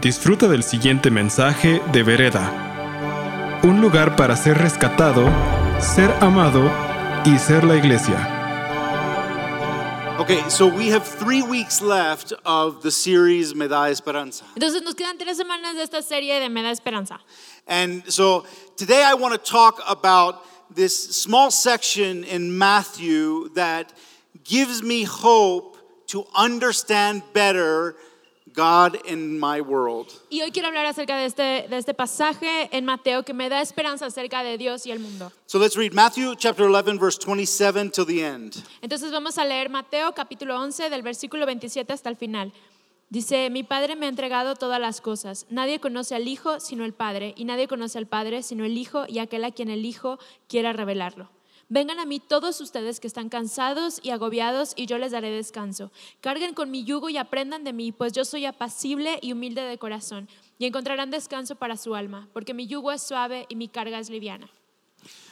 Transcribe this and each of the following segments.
Disfruta del siguiente mensaje de Vereda. Un lugar para ser rescatado, ser amado y ser la iglesia. Okay, so we have three weeks left of the series Me da Esperanza. Entonces nos quedan tres semanas de esta serie de Me da esperanza. And so today I want to talk about this small section in Matthew that gives me hope to understand better God in my world. Y hoy quiero hablar acerca de este, de este pasaje en Mateo que me da esperanza acerca de Dios y el mundo. So let's read Matthew chapter 11, verse 27 till the end. Entonces vamos a leer Mateo capítulo 11 del versículo 27 hasta el final. Dice, mi Padre me ha entregado todas las cosas. Nadie conoce al Hijo sino el Padre, y nadie conoce al Padre sino el Hijo y aquel a quien el Hijo quiera revelarlo. Vengan a mí todos ustedes que están cansados y agobiados, y yo les daré descanso. Carguen con mi yugo y aprendan de mí, pues yo soy apacible y humilde de corazón, y encontrarán descanso para su alma, porque mi yugo es suave y mi carga es liviana.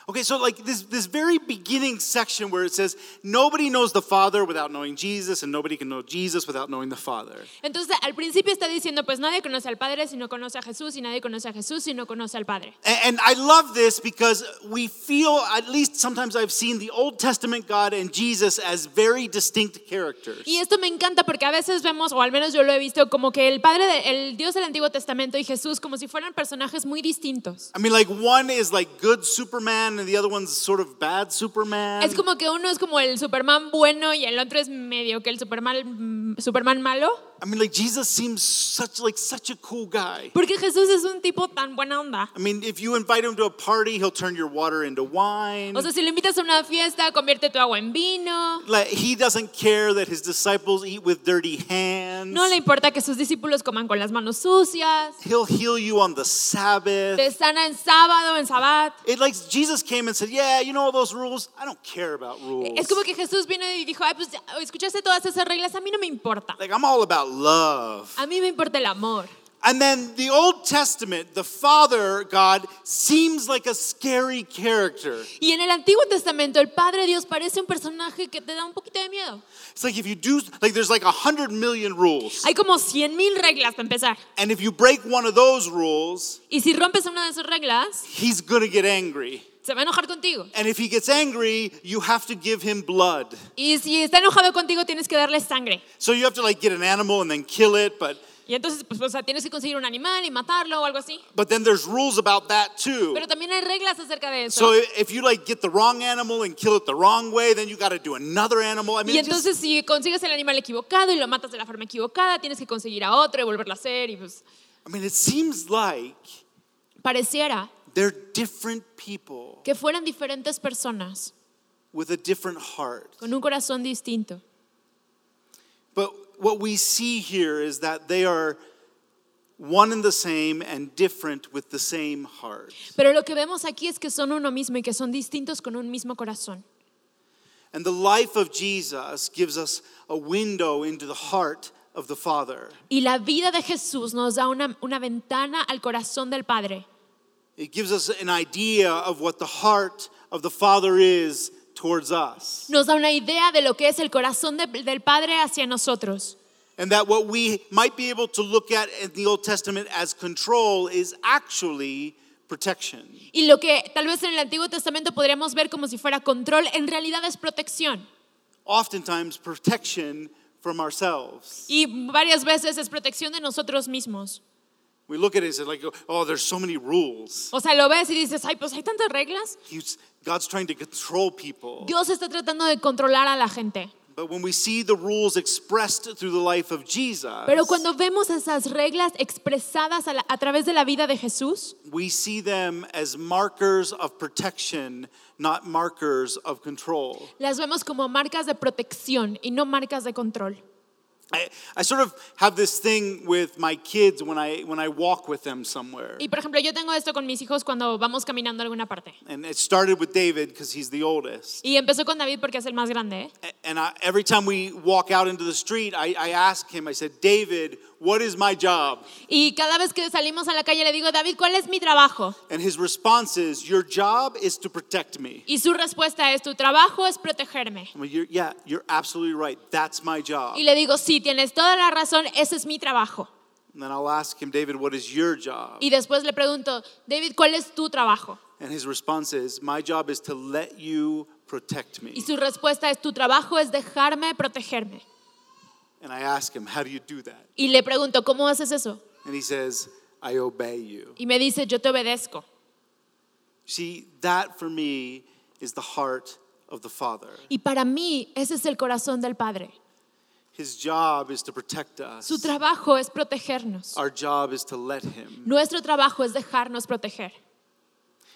Okay, so like this, this very beginning section where it says, nobody knows the Father without knowing Jesus, and nobody can know Jesus without knowing the Father. Entonces, al principio está diciendo, pues nadie conoce al Padre si no conoce a Jesús, y nadie conoce a Jesús si no conoce al Padre. And, and I love this because we feel, at least sometimes I've seen the Old Testament God and Jesus as very distinct characters. Y esto me encanta porque a veces vemos, o al menos yo lo he visto, como que el Padre, de- el Dios del Antiguo Testamento y Jesús como si fueran personajes muy distintos. I mean, like one is like good Superman and the other one's sort of bad Superman. Es como que uno es como el Superman bueno y el otro es medio que el Superman, mm, Superman malo. I mean, like Jesus seems such like such a cool guy. Porque Jesús es un tipo tan buena onda. I mean, if you invite him to a party, he'll turn your water into wine. O sea, si lo invitas a una fiesta, convierte tu agua en vino. Like he doesn't care that his disciples eat with dirty hands. No le importa que sus discípulos coman con las manos sucias. He'll heal you on the Sabbath. Te sana en sábado, en sabbat. It like Jesus came and said, "Yeah, you know all those rules. I don't care about rules. Es como que Jesús vino y dijo, ay, pues escuchaste todas esas reglas, a mí no me importa. Like I'm all about love." A mí me importa el amor. And then the Old Testament, the Father God seems like a scary character. Y en el Antiguo Testamento, el Padre Dios parece un personaje que te da un poquito de miedo. It's like if you do like there's like a hundred million rules, Hay como 100 mil reglas para empezar. and if you break one of those rules, Y si rompes una de esas reglas, he's gonna get angry. se va a enojar contigo. And if he gets angry, you have to give him blood. Y si está enojado contigo, tienes que darle sangre. So you have to like get an animal and then kill it, but Y entonces, pues, o sea, tienes que conseguir un animal y matarlo o algo así. but then there's rules about that too. Pero también hay reglas acerca de eso. So if you like get the wrong animal and kill it the wrong way, then you got to do another animal. I mean, Y it just- entonces si consigues el animal equivocado y lo matas de la forma equivocada, tienes que conseguir a otro y volverlo a hacer. Y pues I mean, it seems like pareciera they're different people que fueran diferentes personas with a different heart. con un corazón distinto. But what we see here is that they are one and the same and different with the same heart. Pero lo que vemos aquí es que son uno mismo y que son distintos con un mismo corazón. And the life of Jesus gives us a window into the heart of the Father. Y la vida de Jesús nos da una, una ventana al corazón del Padre. It gives us an idea of what the heart of the Father is towards us. Nos da una idea de lo que es el corazón de- del Padre hacia nosotros. And that what we might be able to look at in the Old Testament as control is actually protection. Y lo que tal vez en el Antiguo Testamento podríamos ver como si fuera control, en realidad es protección. Oftentimes, protection from ourselves. Y varias veces es protección de nosotros mismos. We look at it and say, like, oh, there's so many rules. O sea, lo ves y dices, ay, pues hay tantas reglas. He's, God's trying to control people. Dios está tratando de controlar a la gente. But when we see the rules expressed through the life of Jesus, Pero cuando vemos esas reglas expresadas a, la- a través de la vida de Jesús, we see them as markers of protection, not markers of control. las vemos como marcas de protección y no marcas de control. I, I sort of have this thing with my kids when I when I walk with them somewhere. Y por ejemplo, yo tengo esto con mis hijos cuando vamos caminando a alguna parte. And it started with David because he's the oldest. Y empezó con David porque es el más grande. ¿eh? And I, every time we walk out into the street, I, I ask him, I said, David, what is my job? Y cada vez que salimos a la calle le digo, David, ¿cuál es mi trabajo? And his response is, Your job is to protect me. Y su respuesta es, tu trabajo es protegerme. I'm like, you're, yeah, you're absolutely right. That's my job. Y le digo, sí, tienes toda la razón, ese es mi trabajo. And then I'll ask him, David, what is your job? Y después le pregunto, David, ¿cuál es tu trabajo? And his response is, My job is to let you protect me. Y su respuesta es, tu trabajo es dejarme protegerme. And I ask him, How do you do that? Y le pregunto, ¿cómo haces eso? And he says, I obey you. Y me dice, yo te obedezco. See, that for me is the heart of the Father. Y para mí, ese es el corazón del Padre. His job is to protect us. Su trabajo es protegernos. Our job is to let him. Nuestro trabajo es dejarnos proteger.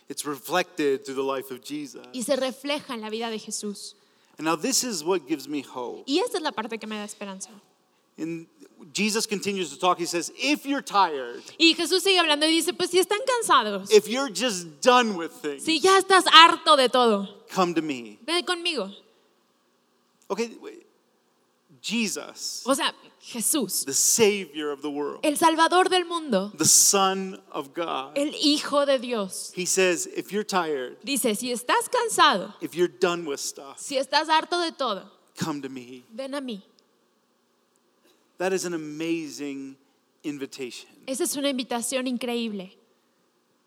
It's reflected through the life of Jesus. Y se refleja en la vida de Jesús. And now this is what gives me hope. Y esta es la parte que me da esperanza. And Jesus continues to talk. He says, If you're tired, Y Jesús sigue hablando y dice, pues si están cansados, if you're just done with things, si ya estás harto de todo, come to me. ven conmigo. Okay, wait. Jesus, O sea, Jesús, the Savior of the world, el Salvador del mundo, the Son of God. el Hijo de Dios, He says, If you're tired, dice, si estás cansado, if you're done with stuff, si estás harto de todo, come to me. ven a mí. That is an amazing invitation. Esa es una invitación increíble.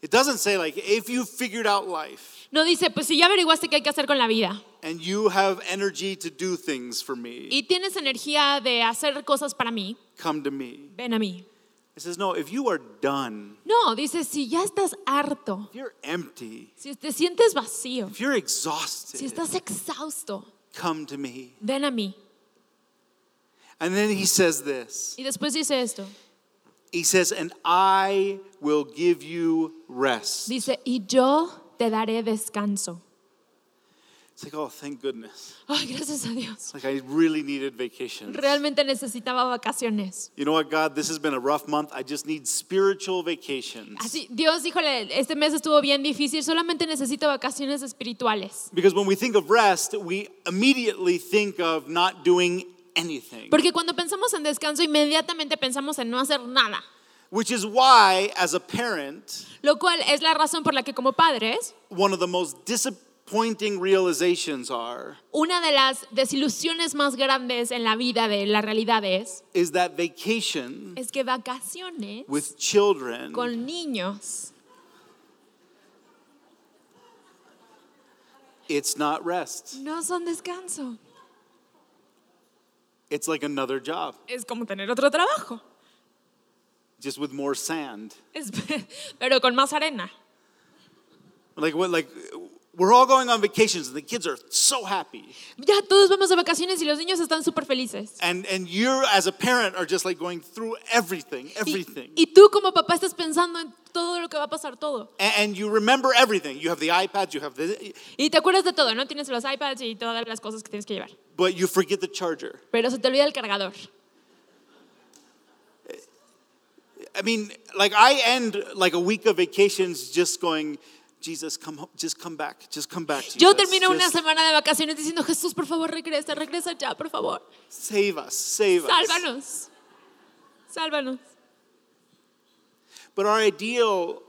It doesn't say, like, if you figured out life No dice, pues si ya averiguaste qué hay que hacer con la vida and you have energy to do things for me, y tienes energía de hacer cosas para mí, come to me. ven a mí. It says, no, if you are done, No, dice, si ya estás harto, if you're empty, si te sientes vacío, if you're exhausted, si estás exhausto, come to me. ven a mí. And then he says this Y después dice esto, He says, and I will give you rest. dice, y yo te daré descanso. It's like, oh, thank goodness. Ay, gracias a Dios. Like, I really needed vacation. Realmente necesitaba vacaciones. You know what, God? This has been a rough month. I just need spiritual vacations. Así, Dios, híjole, este mes estuvo bien difícil, solamente necesito vacaciones espirituales. Because when we think of rest, we immediately think of not doing anything. Porque cuando pensamos en descanso, inmediatamente pensamos en no hacer nada. Which is why, as a parent, Lo cual es la razón por la que como padres, one of the most disappointing realizations are una de las desilusiones más grandes en la vida de la realidad es, is that vacation es que vacaciones with children con niños it's not rest. no son descanso. It's like another job, Es como tener otro trabajo, just with more sand. Es- pero con más arena. Like what like we're all going on vacations and the kids are so happy. Ya todos vamos de vacaciones y los niños están súper felices. And and you as a parent are just like going through everything, Y, everything. y tú como papá estás pensando en todo lo que va a pasar, todo. And, and you remember everything. You have the iPads, you have the Y te acuerdas de todo, ¿no? Tienes los iPads y todas las cosas que tienes que llevar. but you forget the charger. Pero se te olvida el cargador. I mean, like I end like a week of vacations just going, Jesus, come home, just come back, just come back. Jesus. Yo termino una Just semana de vacaciones diciendo, Jesús, por favor, regresa, regresa ya, por favor. save us, save us. Sálvanos. Sálvanos. But our ideal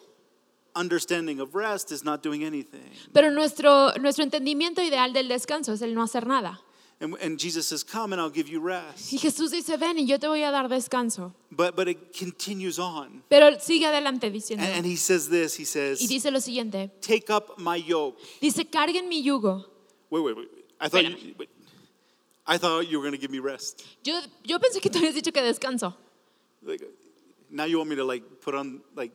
understanding of rest is not doing anything. Pero nuestro, nuestro entendimiento ideal del descanso es el no hacer nada. And, and Jesus says, Come and I'll give you rest. Y Jesús dice, ven y yo te voy a dar descanso. But, but it continues on. Pero sigue adelante diciendo. And, and he says this He Y says, dice lo siguiente. Take up my yoke. Dice, carguen mi yugo. Wait, wait, wait. I thought, you, wait. I thought you were going to give me rest. Yo, yo pensé que tú habías dicho que descanso. Like, now you want me to like put on like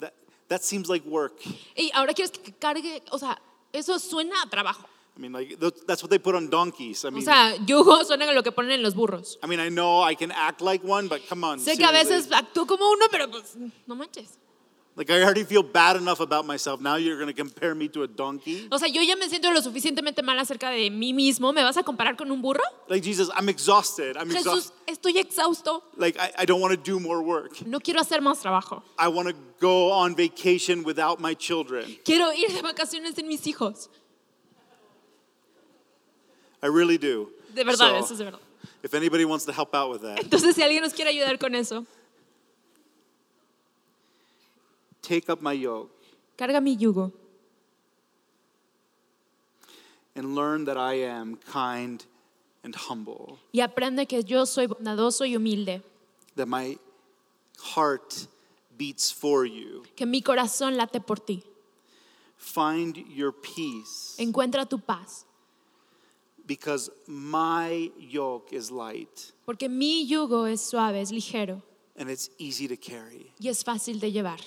that? That seems like work. Y ahora quieres que cargue, o sea, eso suena a trabajo. I mean, like th- that's what they put on donkeys. I O mean, sea, yugo suena a lo que ponen en los burros. I mean, I know I can act like one, but come on. Sé que a veces actúo como uno, pero pues no manches. Like I already feel bad enough about myself. Now you're going to compare me to a donkey? O sea, yo ya me siento lo suficientemente mal acerca de mí mismo. ¿Me vas a comparar con un burro? Like Jesus, I'm exhausted. I'm Jesús, estoy exhausto. Like I, I don't want to do more work. No quiero hacer más trabajo. I want to go on vacation without my children. Quiero ir de vacaciones sin mis hijos. I really do. De verdad, So, eso es de verdad. If anybody wants to help out with that, Entonces, si alguien nos quiere ayudar con eso, take up my yoke carga mi yugo and learn that I am kind and humble. y aprende que yo soy bondadoso y humilde. That my heart beats for you. que mi corazón late por ti. Find your peace Encuentra tu paz, because my yoke is light porque mi yugo es suave, es ligero and it's easy to carry. y es fácil de llevar.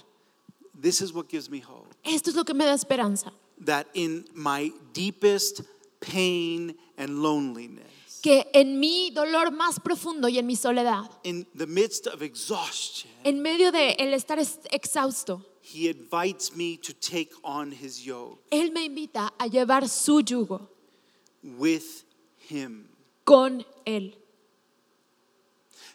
This is what gives me hope Esto es lo que me da esperanza, that in my deepest pain and loneliness, que en mi dolor más profundo y en mi soledad, in the midst of exhaustion, en medio de el estar es- exhausto, he invites me to take on his yoke Él me invita a llevar su yugo with him. con Él.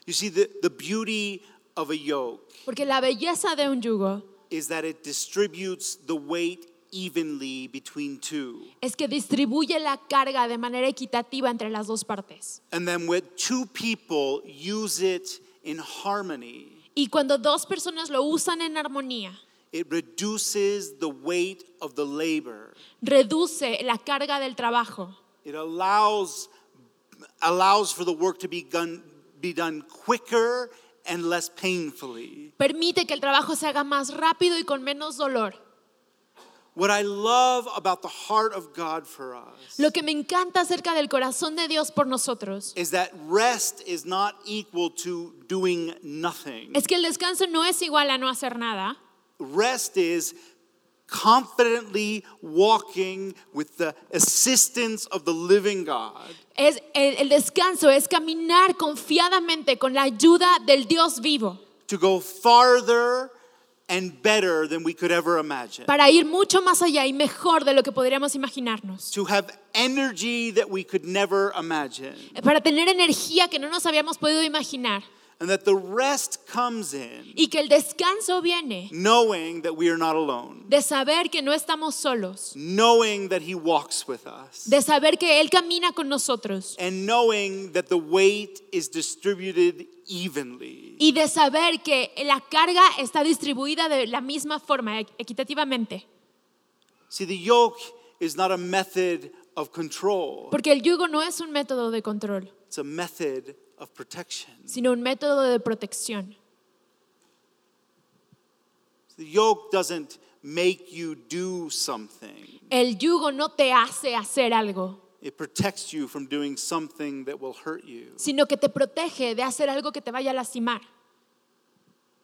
You see, the, the beauty of a yoke Porque la belleza de un yugo is that it distributes the weight evenly between two. es que distribuye la carga de manera equitativa entre las dos partes. And then when two people use it in harmony, Y cuando dos personas lo usan en armonía, it reduces the weight of the labor. reduce la carga del trabajo. It allows, allows for the work to be done, be done quicker and less painfully. Permite que el trabajo se haga más rápido y con menos dolor. What I love about the heart of God for us Lo que me encanta acerca del corazón de Dios por nosotros is that rest is not equal to doing nothing. es que el descanso no es igual a no hacer nada. Rest is confidently walking with the assistance of the living God Es, el, el descanso es caminar confiadamente con la ayuda del Dios vivo to go farther and better than we could ever imagine. para ir mucho más allá y mejor de lo que podríamos imaginarnos. To have energy that we could never imagine. Para tener energía que no nos habíamos podido imaginar. And that the rest comes in Y que el descanso viene knowing that we are not alone, de saber que no estamos solos, knowing that He walks with us, de saber que Él camina con nosotros and knowing that the weight is distributed evenly. y de saber que la carga está distribuida de la misma forma, equ- equitativamente. See, the yoke is not a method of control, Porque el yugo no es un método de control, it's a method of protection. sino un método de protección. The yoke doesn't make you do something. El yugo no te hace hacer algo, It protects you from doing something that will hurt you. sino que te protege de hacer algo que te vaya a lastimar.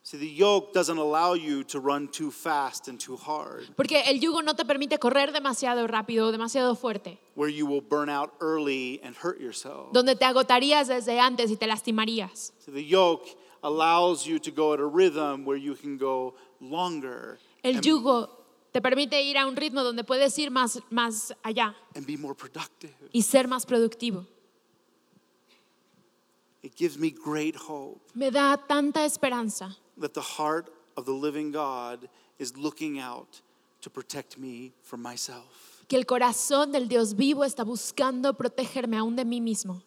See, the yoke doesn't allow you to run too fast and too hard, Porque el yugo no te permite correr demasiado rápido demasiado fuerte, where you will burn out early and hurt yourself. donde te agotarías desde antes y te lastimarías. The yoke allows you to go at a rhythm where you can go longer El and, yugo te permite ir a un ritmo donde puedes ir más, más allá and be more productive. y ser más productivo. It gives me great hope Me da tanta esperanza that the heart of the living God is looking out to protect me from myself. que el corazón del Dios vivo está buscando protegerme aún de mí mismo.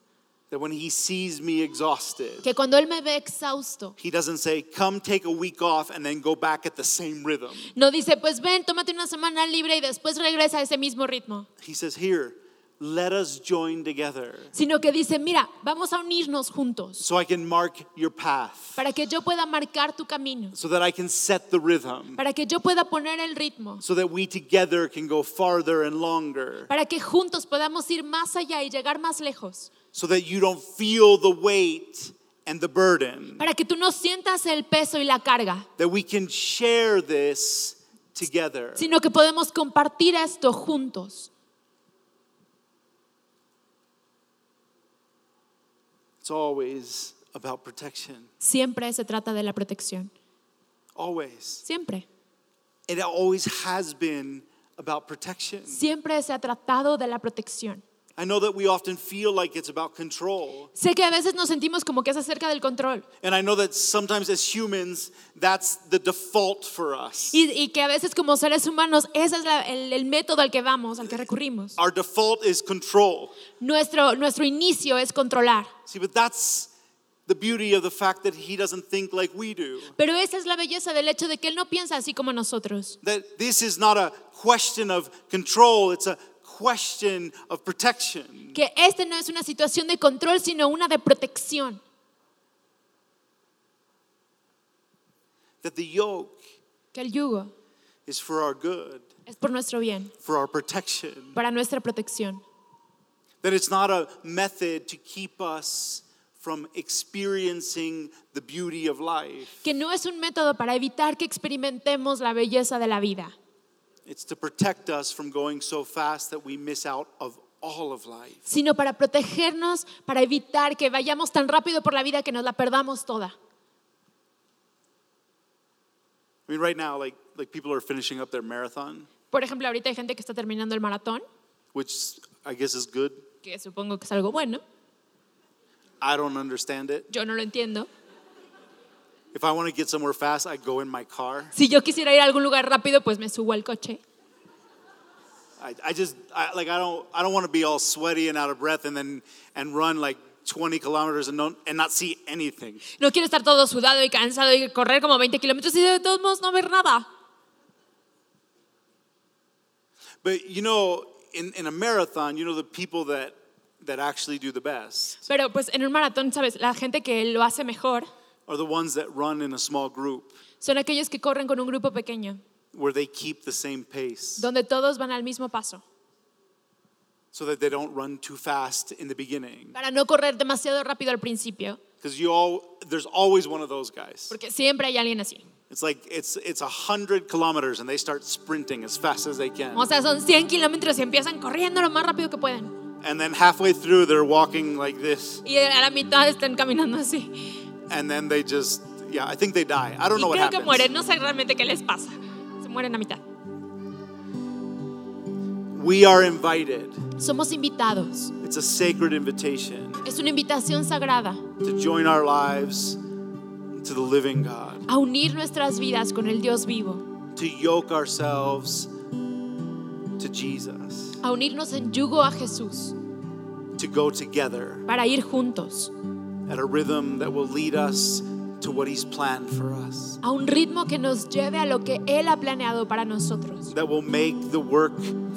That when he sees me exhausted, Que cuando Él me ve exhausto, he doesn't say, Come take a week off and then go back at the same rhythm. no dice, pues ven, tómate una semana libre y después regresa a ese mismo ritmo. He says, Here, let us join together Sino que dice, mira, vamos a unirnos juntos so I can mark your path, para que yo pueda marcar tu camino, so that I can set the rhythm, para que yo pueda poner el ritmo, so that we together can go farther and longer, para que juntos podamos ir más allá y llegar más lejos, so that you don't feel the weight and the burden, para que tú no sientas el peso y la carga, that we can share this together. sino que podemos compartir esto juntos. It's always about protection. Siempre se trata de la protección, Always. siempre. It always has been about protection. Siempre se ha tratado de la protección. I know that we often feel like it's about control. Sé que a veces nos sentimos como que es acerca del control And I know that sometimes as humans, that's the default for us. y, y que a veces como seres humanos ese es la- el, el método al que vamos, al que recurrimos. Our default is control. Nuestro, nuestro inicio es controlar, See, but that's the beauty of the fact that he doesn't think like we do. pero esa es la belleza del hecho de que Él no piensa así como nosotros. That this is not a question of control, it's a question of protection. Que este no es una situación de control, sino una de protección. that the yoke que el yugo is for our good, es por nuestro bien, for our protection, para nuestra protección. that it's not a method to keep us from experiencing the beauty of life. Que no es un método para evitar que experimentemos la belleza de la vida, sino para protegernos, para evitar que vayamos tan rápido por la vida que nos la perdamos toda. I mean, right now, like, like people are finishing up their marathon, Por ejemplo, ahorita hay gente que está terminando el maratón, which I guess is good. que supongo que es algo bueno. I don't understand it. Yo no lo entiendo. If I want to get somewhere fast, I go in my car. Si yo quisiera ir a algún lugar rápido, pues me subo al coche. I, I just I, like I don't I don't want to be all sweaty and out of breath and then and run like 20 kilometers and don't and not see anything. No quiero estar todo sudado y cansado y correr como 20 kilómetros y de todos modos no ver nada. But you know, in, in a marathon, you know the people that that actually do the best Pero pues en un maratón, ¿sabes? La gente que lo hace mejor are the ones that run in a small group son aquellos que corren con un grupo pequeño, where they keep the same pace donde todos van al mismo paso, so that they don't run too fast in the beginning. para no correr demasiado rápido al principio, Because you all there's always one of those guys. porque siempre hay alguien así. It's like it's it's a hundred kilometers and they start sprinting as fast as they can. O sea, son 100 kilómetros y empiezan corriendo lo más rápido que pueden. And then halfway through they're walking like this. Y a la mitad están caminando así. And then they just yeah i think they die. I don't Y know what creo que happens. mueren, no sé realmente qué les pasa. Se mueren a mitad. we are invited. Somos invitados. it's a sacred invitation Es una invitación sagrada to join our lives to the living god. a unir nuestras vidas con el Dios vivo, to yoke ourselves to jesus. a unirnos en yugo a Jesús, to go together. para ir juntos, at a rhythm that will lead us to what he's planned for us. A un ritmo que nos lleve a lo que Él ha planeado para nosotros, that will make the work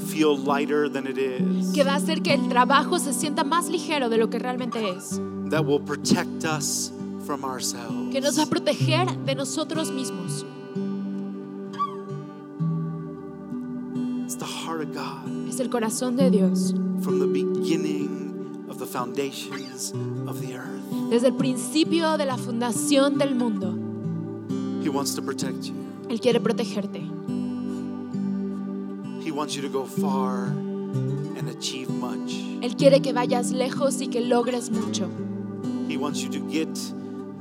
feel lighter than it is. Que va a hacer que el trabajo se sienta más ligero de lo que realmente es, that will protect us from ourselves. Que nos va a proteger de nosotros mismos. it's the heart of god. Es el corazón de Dios. from the beginning foundations of the earth. Desde el principio de la fundación del mundo, He wants to protect you. Él quiere protegerte. He wants you to go far and achieve much. Él quiere que vayas lejos y que logres mucho. He wants you to get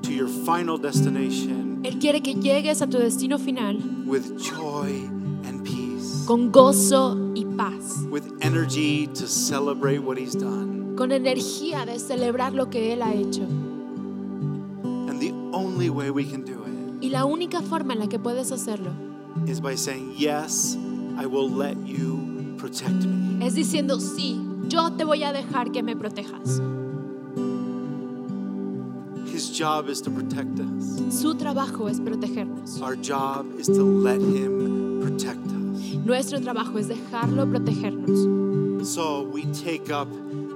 to your final destination Él quiere que llegues a tu destino final with joy and peace, con gozo y paz, with energy to celebrate what He's done. con energía de celebrar lo que Él ha hecho. And the only way we can do it Y la única forma en la que puedes hacerlo is by saying, Yes, I will let you protect me. es diciendo, sí, yo te voy a dejar que me protejas. His job is to protect us. Su trabajo es protegernos. Our job is to let Him protect us. Nuestro trabajo es dejarlo protegernos. So we take up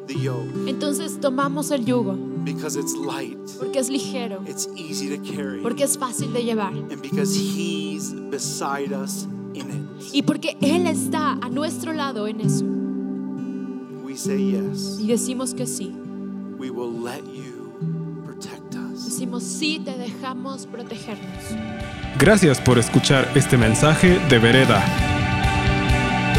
the yoke Entonces tomamos el yugo because it's light, porque es ligero, it's easy to carry, porque es fácil de llevar and because He's beside us in it. y porque Él está a nuestro lado en eso. We say yes, Y decimos que sí. we will let you protect us. Decimos sí, te dejamos protegernos. Gracias por escuchar este mensaje de Vereda.